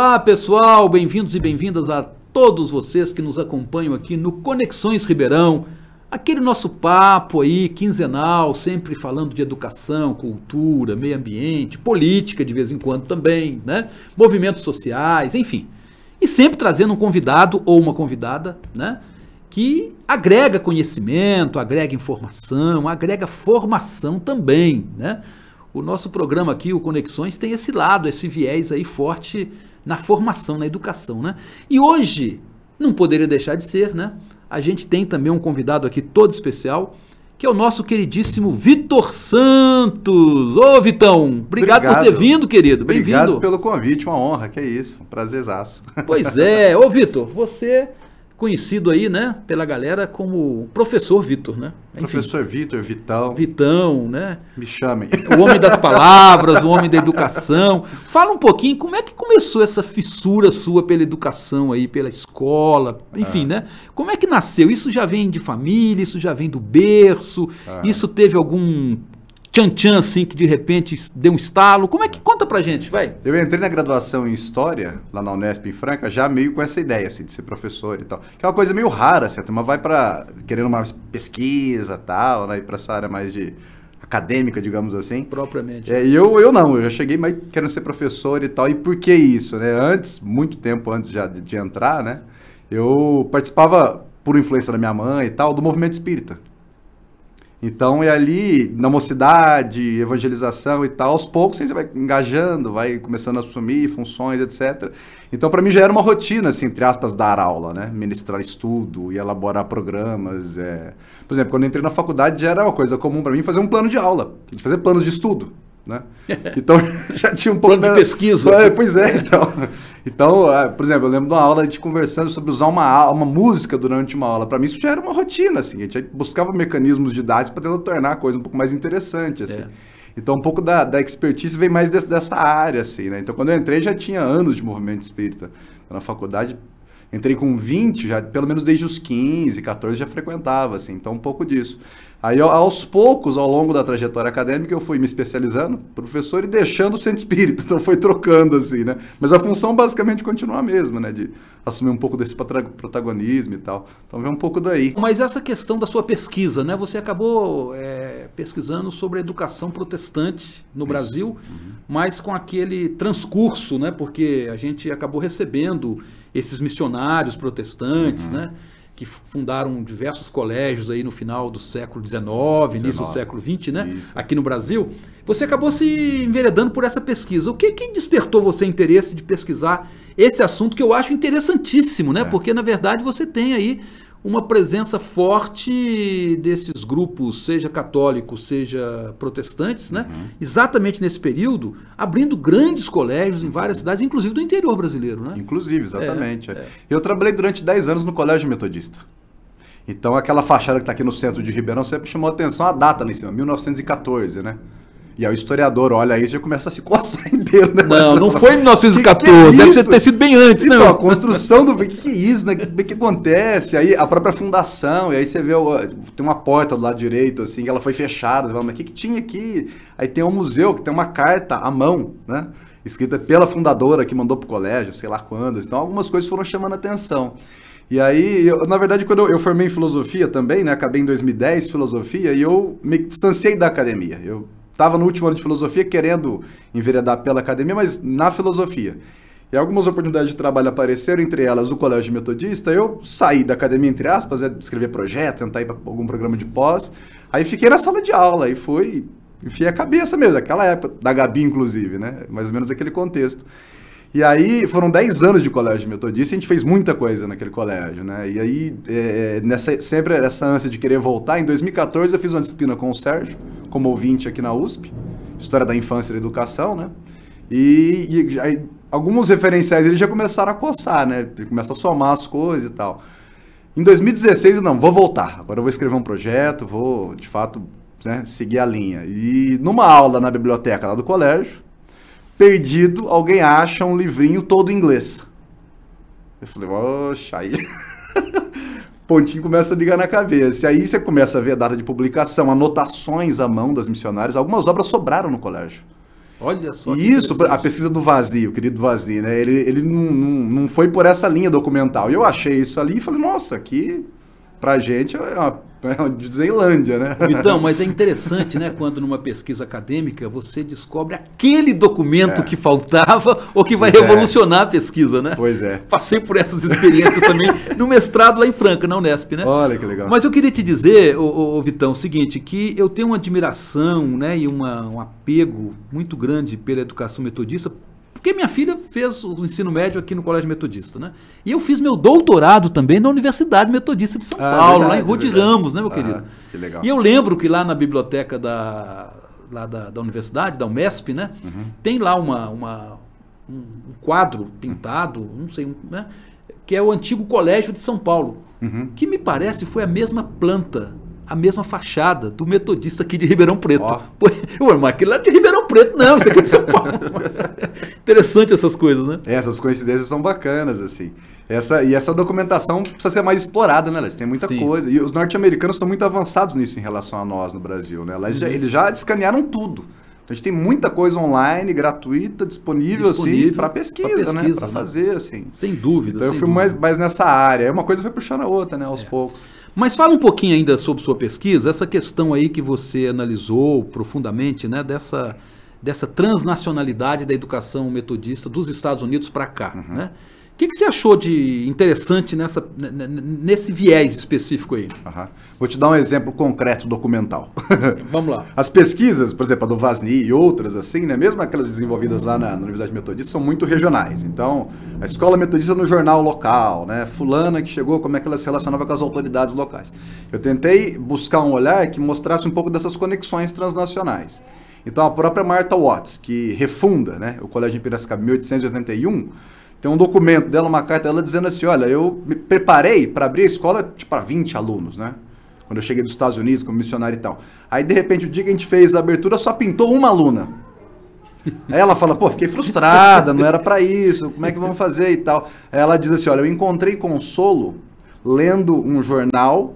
Olá, pessoal, bem-vindos e bem-vindas a todos vocês que nos acompanham aqui no Conexões Ribeirão. Aquele nosso papo aí, quinzenal, sempre falando de educação, cultura, meio ambiente, política de vez em quando também, né? Movimentos sociais, enfim. E sempre trazendo um convidado ou uma convidada, né? Que agrega conhecimento, agrega informação, agrega formação também, né? O nosso programa aqui, o Conexões, tem esse lado, esse viés aí forte na formação, na educação, né? E hoje, não poderia deixar de ser, né? a gente tem também um convidado aqui todo especial, que é o nosso queridíssimo Vitor Santos. Ô, Vitão, obrigado, obrigado. por ter vindo, querido. Bem-vindo. Obrigado pelo convite, uma honra, que é isso, um prazerzaço. Pois é. Ô, Vitor, você conhecido aí, né, pela galera como professor Vitor, né? Enfim, professor Vitor, Vitão. Vitão, né? Me chamem. O homem das palavras, o homem da educação. Fala um pouquinho como é que começou essa fissura sua pela educação aí, pela escola, enfim, ah. né? Como é que nasceu? Isso já vem de família, isso já vem do berço, ah. isso teve algum tchan-tchan, assim, que de repente deu um estalo? Como é que conta pra gente, vai? Eu entrei na graduação em História, lá na Unesp em Franca, já meio com essa ideia, assim, de ser professor e tal. Que é uma coisa meio rara, assim, a turma vai pra, querendo mais pesquisa e tal, né, ir pra essa área mais de acadêmica, digamos assim. Propriamente. É, e eu, eu não, eu já cheguei mais querendo ser professor e tal. E por que isso, né? Antes, muito tempo antes já de, de entrar, né, eu participava, por influência da minha mãe e tal, do movimento espírita. Então, é ali, na mocidade, evangelização e tal, aos poucos você vai engajando, vai começando a assumir funções, etc. Então, para mim já era uma rotina, assim, entre aspas, dar aula, né? Ministrar estudo e elaborar programas. É... Por exemplo, quando entrei na faculdade já era uma coisa comum para mim fazer um plano de aula, fazer planos de estudo. Né? Então já tinha um plano de pesquisa. É, pois é, então. Então, é, por exemplo, eu lembro de uma aula a gente conversando sobre usar uma, uma música durante uma aula. Para mim isso já era uma rotina, assim. A gente buscava mecanismos didáticos para tentar tornar a coisa um pouco mais interessante, assim. É. Então, um pouco da, da expertise vem mais desse, dessa área, assim, né? Então, quando eu entrei, já tinha anos de movimento espírita. Na faculdade, entrei com 20, já pelo menos desde os 15, 14 já frequentava, assim. Então, um pouco disso. Aí, aos poucos, ao longo da trajetória acadêmica, eu fui me especializando, professor, e deixando o centro espírita. Então, foi trocando, assim, né? Mas a função basicamente continua a mesma, né? De assumir um pouco desse protagonismo e tal. Então, vem um pouco daí. Mas essa questão da sua pesquisa, né? Você acabou é, pesquisando sobre a educação protestante no Isso. Brasil, uhum. mas com aquele transcurso, né? Porque a gente acabou recebendo esses missionários protestantes, uhum. né? Que fundaram diversos colégios aí no final do século XIX, início do século XX, né? Isso. Aqui no Brasil. Você acabou se enveredando por essa pesquisa. O que, que despertou você interesse de pesquisar esse assunto que eu acho interessantíssimo, né? É. Porque, na verdade, você tem aí uma presença forte desses grupos, seja católicos, seja protestantes, né? Uhum. Exatamente nesse período, abrindo grandes colégios em várias cidades, inclusive do interior brasileiro, né? Inclusive, exatamente. É, é. Eu trabalhei durante 10 anos no Colégio Metodista. Então, aquela fachada que está aqui no centro de Ribeirão sempre chamou a atenção a data lá em cima, 1914, né? E aí o historiador olha aí e já começa a se coçar inteiro, né? Não, não foi em 1914, que que é deve ter sido bem antes, então, não. a construção do... O que, que é isso, né? O que, que acontece? Aí a própria fundação, e aí você vê, tem uma porta do lado direito, assim, que ela foi fechada, você fala, mas o que, que tinha aqui? Aí tem um museu que tem uma carta à mão, né? Escrita pela fundadora que mandou pro colégio, sei lá quando. Então algumas coisas foram chamando a atenção. E aí, eu, na verdade, quando eu, eu, formei em filosofia também, né? Acabei em 2010 filosofia e eu me distanciei da academia. Eu estava no último ano de filosofia querendo enveredar pela academia, mas na filosofia. E algumas oportunidades de trabalho apareceram, entre elas o Colégio Metodista. Eu saí da academia, entre aspas, é, escrever projeto, tentar ir para algum programa de pós. Aí fiquei na sala de aula e fui, enfiei a cabeça mesmo, aquela época, da Gabi, inclusive, né? Mais ou menos aquele contexto. E aí foram 10 anos de colégio metodista e a gente fez muita coisa naquele colégio, né? E aí, é, nessa, sempre essa ânsia de querer voltar, em 2014 eu fiz uma disciplina com o Sérgio, como ouvinte aqui na USP, História da Infância e da Educação, né? E, e aí, alguns referenciais eles já começaram a coçar, né? Começa a somar as coisas e tal. Em 2016 eu não, vou voltar. Agora eu vou escrever um projeto, vou, de fato, né, seguir a linha. E numa aula na biblioteca lá do colégio, perdido, alguém acha um livrinho todo em inglês. Eu falei, oxa, aí. Pontinho começa a ligar na cabeça. E aí você começa a ver a data de publicação, anotações à mão das missionárias. Algumas obras sobraram no colégio. Olha só. E isso, a pesquisa do Vazio, o querido Vazio, né? Ele, ele não, não, não foi por essa linha documental. E eu achei isso ali e falei, nossa, aqui pra gente é uma, é uma Disneylândia, né? Então, mas é interessante, né, quando numa pesquisa acadêmica você descobre aquele documento É. que faltava ou que vai Pois é. revolucionar a pesquisa, né? Pois é. Passei por essas experiências também no mestrado lá em Franca, na Unesp, né? Olha que legal. Mas eu queria te dizer, ô, ô, ô, Vitão, o seguinte, que eu tenho uma admiração né, e uma- um apego muito grande pela educação metodista, porque minha filha fez o ensino médio aqui no Colégio Metodista, né? E eu fiz meu doutorado também na Universidade Metodista de São Ah, Paulo, verdade, lá em Rua de verdade. Ramos, né, meu Ah, querido? que legal. E eu lembro que lá na biblioteca da, lá da, da universidade, da Umesp, né? Uhum. Tem lá uma, uma- um, quadro pintado, não sei, um, né? Que é o antigo Colégio de São Paulo. Uhum. Que me parece foi a mesma planta, a mesma fachada do metodista aqui de Ribeirão Preto. Ó. Pô, Ué, mas aquele lá é de Ribeirão Preto, não, isso aqui é de São Paulo. Interessante essas coisas, né? É, Essas coincidências são bacanas, assim. Essa, e essa documentação precisa ser mais explorada, né, Léo? Tem muita Sim. coisa. E os norte-americanos estão muito avançados nisso em relação a nós no Brasil, né? Eles, já, eles já escanearam tudo. Então a gente tem muita coisa online, gratuita, disponível, Disponível assim, para pesquisa, pra né? pesquisa, Para né? fazer, assim. Sem dúvida. Então eu fui dúvida. mais, mais nessa área. Uma coisa foi puxando a outra, né? Aos poucos. Mas fala um pouquinho ainda sobre sua pesquisa, essa questão aí que você analisou profundamente, né, dessa, dessa transnacionalidade da educação metodista dos Estados Unidos para cá, Uhum. né? O que, que você achou de interessante nessa, nesse viés específico aí? Aham. Vou te dar um exemplo concreto documental. Vamos lá. As pesquisas, por exemplo, a do Vasni e outras assim, né, mesmo aquelas desenvolvidas lá na, na Universidade Metodista, são muito regionais. Então, a escola metodista no jornal local, né, fulana que chegou, como é que ela se relacionava com as autoridades locais. Eu tentei buscar um olhar que mostrasse um pouco dessas conexões transnacionais. Então, a própria Martha Watts, que refunda né, o Colégio em Piracicaba em 1881, tem um documento dela, uma carta dela dizendo assim, olha, eu me preparei para abrir a escola tipo, para 20 alunos, né? Quando eu cheguei dos Estados Unidos como missionário e tal. Aí, de repente, o dia que a gente fez a abertura, só pintou uma aluna. Aí ela fala, pô, fiquei frustrada, não era para isso, como é que vamos fazer e tal. Aí ela diz assim, olha, eu encontrei consolo lendo um jornal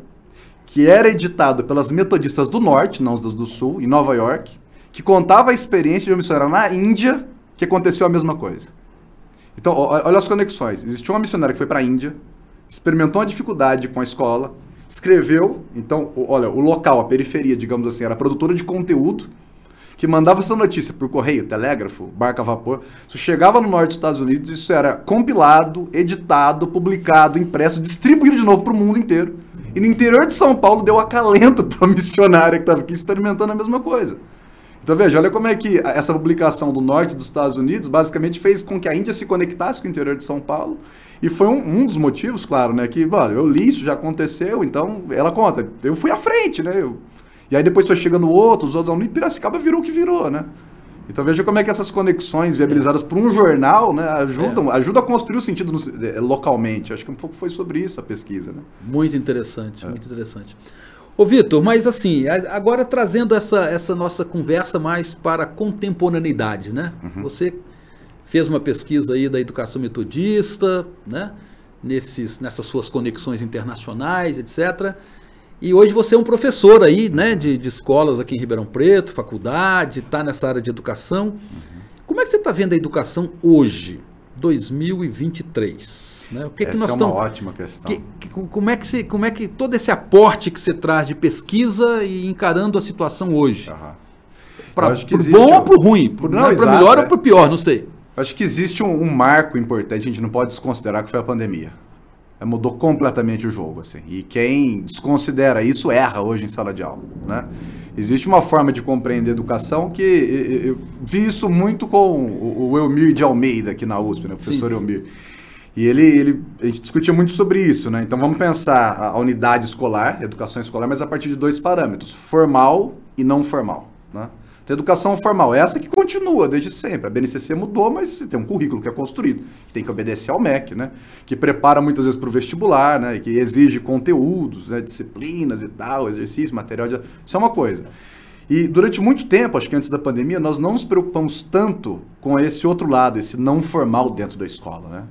que era editado pelas metodistas do norte, não os das do sul, em Nova York, que contava a experiência de uma missionária na Índia que aconteceu a mesma coisa. Então, olha as conexões. Existiu uma missionária que foi para a Índia, experimentou uma dificuldade com a escola, escreveu, então, olha, o local, a periferia, digamos assim, era produtora de conteúdo, que mandava essa notícia por correio, telégrafo, barca a vapor. Isso chegava no norte dos Estados Unidos, isso era compilado, editado, publicado, impresso, distribuído de novo para o mundo inteiro. E no interior de São Paulo deu acalento para a missionária que estava aqui experimentando a mesma coisa. Então veja, olha como é que essa publicação do norte dos Estados Unidos basicamente fez com que a Índia se conectasse com o interior de São Paulo. E foi um, um dos motivos, claro, né? Que, mano, eu li isso, já aconteceu, então ela conta. Eu fui à frente, né? Eu- e aí depois foi chegando outros, os outros alunos, e Piracicaba virou o que virou, né? Então veja como é que essas conexões viabilizadas por um jornal, né, ajudam, ajudam a construir o sentido no- eh, localmente. Acho que um pouco foi sobre isso a pesquisa, né? Muito interessante, muito interessante. Ô Vitor, mas assim, agora trazendo essa, essa nossa conversa mais para a contemporaneidade, né? Você fez uma pesquisa aí da educação metodista, né? Nesses, nessas suas conexões internacionais, etc. E hoje você é um professor aí, né? De, de escolas aqui em Ribeirão Preto, faculdade, está nessa área de educação. Como é que você está vendo a educação hoje, 2023? Né? O que, que Essa nós é uma estamos ótima questão. que- que- como, é que você, como é que todo esse aporte que você traz de pesquisa e encarando a situação hoje? Aham. Para que bom um- ou para ruim? Para exato, melhor é. ou para pior, não sei. Acho que existe um, um marco importante, a gente não pode desconsiderar que foi a pandemia. É, Mudou completamente o jogo, assim. E quem desconsidera isso erra hoje em sala de aula, né? Existe uma forma de compreender educação que eu vi isso muito com o, o Elmir de Almeida aqui na USP, né? O professor Sim. Elmir. E ele, ele, a gente discutia muito sobre isso, né? Então vamos pensar a, unidade escolar, educação escolar, mas a partir de dois parâmetros, formal e não formal, né? Então, educação formal, essa que continua desde sempre. A BNCC mudou, mas você tem um currículo que é construído, que tem que obedecer ao MEC, né? Que prepara muitas vezes para o vestibular, né? Que exige conteúdos, né? disciplinas e tal, exercício, material. De... Isso é uma coisa. E durante muito tempo, acho que antes da pandemia, nós não nos preocupamos tanto com esse outro lado, esse não formal dentro da escola, né?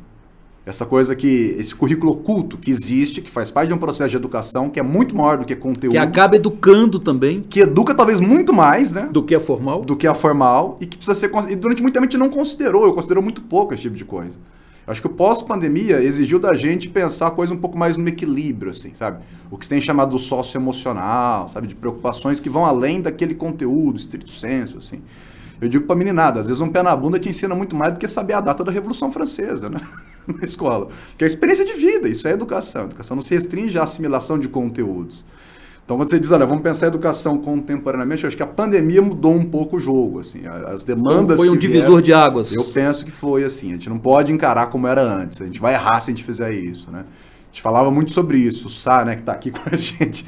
Essa coisa que, esse currículo oculto que existe, que faz parte de um processo de educação, que é muito maior do que conteúdo. Que acaba educando também. Que educa talvez muito mais, né? Do que a formal. Do que a formal. E que precisa ser. E durante muito tempo a gente não considerou, eu considero muito pouco esse tipo de coisa. Acho que o pós-pandemia exigiu da gente pensar a coisa um pouco mais no equilíbrio, assim, sabe? O que se tem chamado do socioemocional, sabe? De preocupações que vão além daquele conteúdo, estrito senso, assim. Eu digo pra meninada, às vezes um pé na bunda te ensina muito mais do que saber a data da Revolução Francesa, né? na escola. Porque é experiência de vida, isso é educação. A educação não se restringe à assimilação de conteúdos. Então, quando você diz, olha, vamos pensar a educação contemporaneamente, eu acho que a pandemia mudou um pouco o jogo, assim, as demandas Foi um divisor vieram, de águas. Eu penso que foi assim, a gente não pode encarar como era antes, a gente vai errar se a gente fizer isso, né? A gente falava muito sobre isso, o Sá, né, que está aqui com a gente,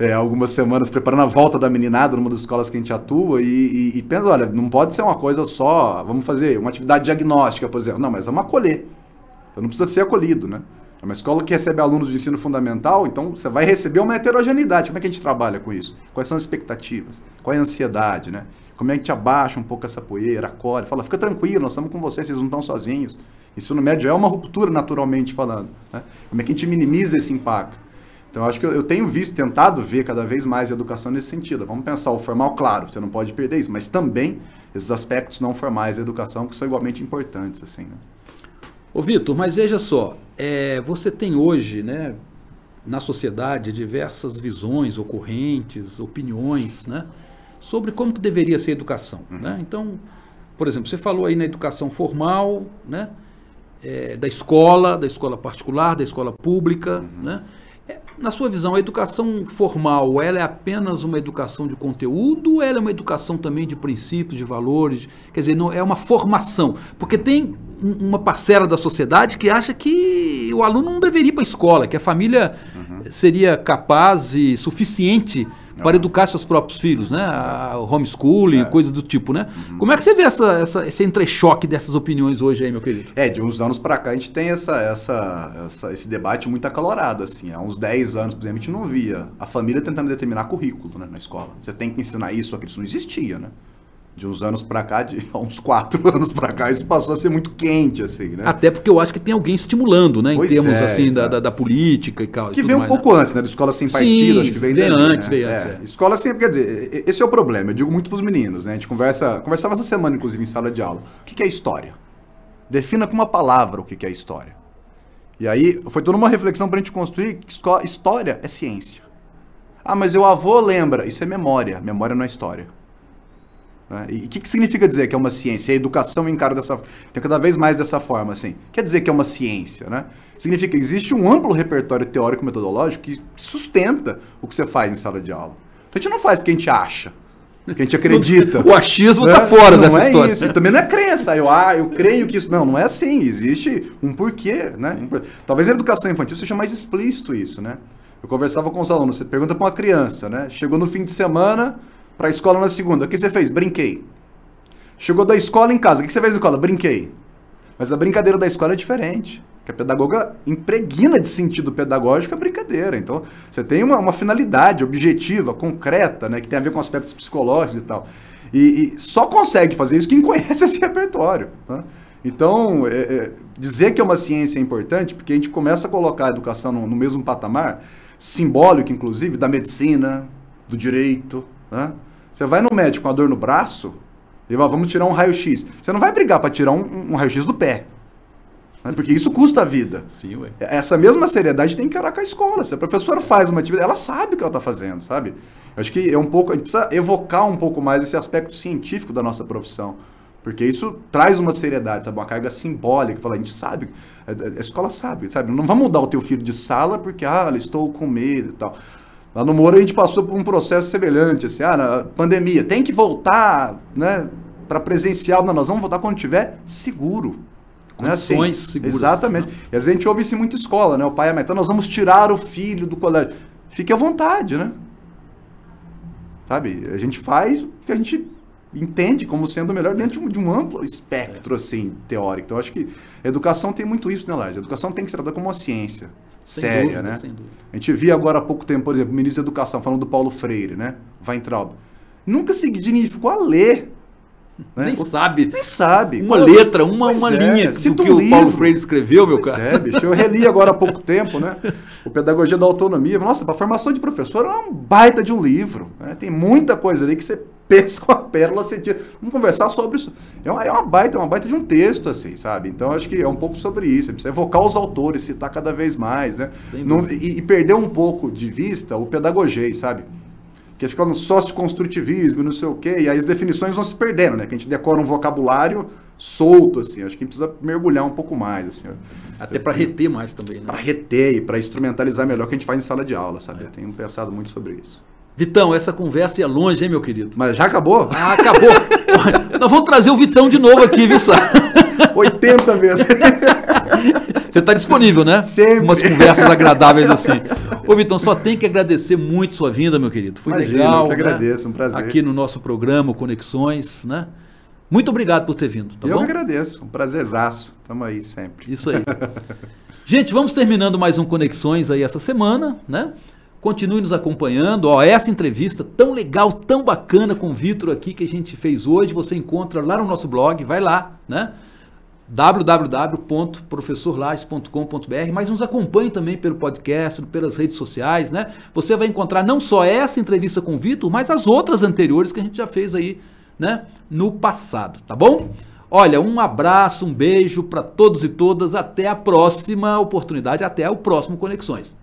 é, algumas semanas preparando a volta da meninada numa das escolas que a gente atua e, e, e pensa, olha, não pode ser uma coisa só, vamos fazer uma atividade diagnóstica, por exemplo. Não, mas vamos acolher. Então não precisa ser acolhido, né? É uma escola que recebe alunos de ensino fundamental, então você vai receber uma heterogeneidade. Como é que a gente trabalha com isso? Quais são as expectativas? Qual é a ansiedade, né? Como é que a gente abaixa um pouco essa poeira, acolhe, fala, fica tranquilo, nós estamos com vocês, vocês não estão sozinhos. Isso no médio é uma ruptura naturalmente falando. Né? Como é que a gente minimiza esse impacto? Então, eu acho que eu, eu, tenho visto, tentado ver cada vez mais a educação nesse sentido. Vamos pensar o formal, claro, você não pode perder isso, mas também esses aspectos não formais da educação que são igualmente importantes. Assim, né? Ô Vitor, mas veja só, é, você tem hoje, né, na sociedade, diversas visões, ocorrentes, opiniões, né, sobre como que deveria ser a educação. Uhum. Né? Então, por exemplo, você falou aí na educação formal, né, é, da escola, da escola particular, da escola pública, uhum. né? Na sua visão, a educação formal, ela é apenas uma educação de conteúdo ou ela é uma educação também de princípios, de valores? Quer dizer, não é uma formação. Porque tem uma parcela da sociedade que acha que o aluno não deveria ir para a escola, que a família uhum. Seria capaz e suficiente para educar seus próprios filhos, né? O homeschooling, é. coisas do tipo, né? Uhum. Como é que você vê essa, essa, esse entrechoque dessas opiniões hoje aí, meu querido? É, de uns anos para cá a gente tem essa, essa, essa, esse debate muito acalorado, assim. Há uns 10 anos, por exemplo, a gente não via a família tentando determinar currículo né, na escola. Você tem que ensinar isso, aquilo, isso não existia, né? De uns anos para cá, de uns quatro anos para cá, isso passou a ser muito quente, assim, né? Até porque eu acho que tem alguém estimulando, né? Pois em termos, é, assim, da, da, da, política e tal. Que vem um pouco né? antes, né? Da escola sem partido, Sim, acho que vem, vem daí, antes, né? veio antes, é. é. Escola sem, quer dizer, esse é o problema, eu digo muito pros meninos, né? A gente conversa, conversava essa semana, inclusive, em sala de aula. O que é história? Defina com uma palavra o que é história. E aí, foi toda uma reflexão pra gente construir que história é ciência. Ah, mas o avô lembra. Isso é memória. Memória não é história. Né? E o que, que significa dizer que é uma ciência? A educação encara dessa tem cada vez mais dessa forma, assim. Quer dizer que é uma ciência, né? Significa que existe um amplo repertório teórico metodológico que sustenta o que você faz em sala de aula. Então a gente não faz porque a gente acha, porque a gente acredita. o achismo está né? fora não dessa é história. Isso. Também não é crença. Eu, ah, eu creio que isso. Não, não é assim. Existe um porquê, né? Talvez a educação infantil seja mais explícito isso, né? Eu conversava com os alunos, você pergunta para uma criança, né? Chegou no fim de semana, para a escola na segunda. O que você fez? Brinquei. Chegou da escola em casa. O que você fez na escola? Brinquei. Mas a brincadeira da escola é diferente. Que a pedagoga impregna de sentido pedagógico a brincadeira. Então, você tem uma, uma finalidade objetiva, concreta, né, que tem a ver com aspectos psicológicos e tal. E, e só consegue fazer isso quem conhece esse repertório. Tá? Então, é, é, dizer que é uma ciência é importante, porque a gente começa a colocar a educação no, no mesmo patamar, simbólico, inclusive, da medicina, do direito, né? Você vai no médico com a dor no braço e vai, vamos tirar um raio-x. Você não vai brigar para tirar um, um raio-x do pé. Né? Porque isso custa a vida. Sim, ué. Essa mesma seriedade tem que encarar com a escola. Se a professora faz uma atividade, ela sabe o que ela está fazendo, sabe? Eu acho que é um pouco. A gente precisa evocar um pouco mais esse aspecto científico da nossa profissão. Porque isso traz uma seriedade, sabe? Uma carga simbólica. Fala, a gente sabe, a, escola sabe, sabe? Não vamos mudar o teu filho de sala porque, ah, estou com medo e tal. Lá no Moro a gente passou por um processo semelhante, assim, ah, na pandemia, tem que voltar, né, para presencial, não, nós vamos voltar quando tiver seguro. Condições né, assim, seguras. Exatamente. Né? E às vezes a gente ouve isso em muita escola, né, o pai e a mãe, então nós vamos tirar o filho do colégio. Fique à vontade, né? Sabe, a gente faz o que a gente entende como sendo melhor dentro de um, amplo espectro, assim, teórico. Então, acho que educação tem muito isso, né, Lars? A educação tem que ser tratada como uma ciência sem séria, dúvida, né? Sem dúvida. A gente via agora há pouco tempo, por exemplo, o ministro da Educação falando do Paulo Freire, né? Weintraub. Nunca se dignificou a ler. Né? Nem O- sabe. Nem sabe. Uma Pô, letra, uma, pois uma é, linha do que um o Paulo livro. Freire escreveu, meu Pois cara. é, bicho. Eu reli agora há pouco tempo, né? O Pedagogia da Autonomia. Nossa, para formação de professor é um baita de um livro. né? Tem muita coisa ali que você pesca uma pérola, tira. Vamos conversar sobre isso. É uma, é uma baita, é uma baita de um texto, assim, sabe? Então, acho que é um pouco sobre isso. Você precisa evocar os autores, citar cada vez mais, né? Não- e, e perder um pouco de vista o pedagogei, sabe? Que fica no socioconstrutivismo, não sei o quê, e aí as definições vão se perdendo, né? Que a gente decora um vocabulário solto, assim. Acho que a gente precisa mergulhar um pouco mais, assim. Até para reter mais também, né? Pra reter e pra instrumentalizar melhor o que a gente faz em sala de aula, É. sabe? Eu tenho pensado muito sobre isso. Vitão, essa conversa ia longe, hein, meu querido? Mas já acabou? Ah, acabou. Nós vamos trazer o Vitão de novo aqui, viu, Sá? 80 vezes. Você está disponível, né? Sempre. Umas conversas agradáveis assim. Ô, Vitão, só tem que agradecer muito sua vinda, meu querido. Foi Imagina, legal. eu que né? agradeço, um prazer. Aqui no nosso programa Conexões, né? Muito obrigado por ter vindo, tá eu bom? que agradeço. Um prazerzaço. Tamo aí sempre. Isso aí. Gente, vamos terminando mais um Conexões aí essa semana, né? Continue nos acompanhando. Ó, essa entrevista tão legal, tão bacana com o Vitor aqui que a gente fez hoje, você encontra lá no nosso blog, vai lá, né? www.professorlages.com.br, mas nos acompanhe também pelo podcast, pelas redes sociais, né? Você vai encontrar não só essa entrevista com o Vitor, mas as outras anteriores que a gente já fez aí, né, no passado, tá bom? Olha, um abraço, um beijo para todos e todas, até a próxima oportunidade, até o próximo Conexões.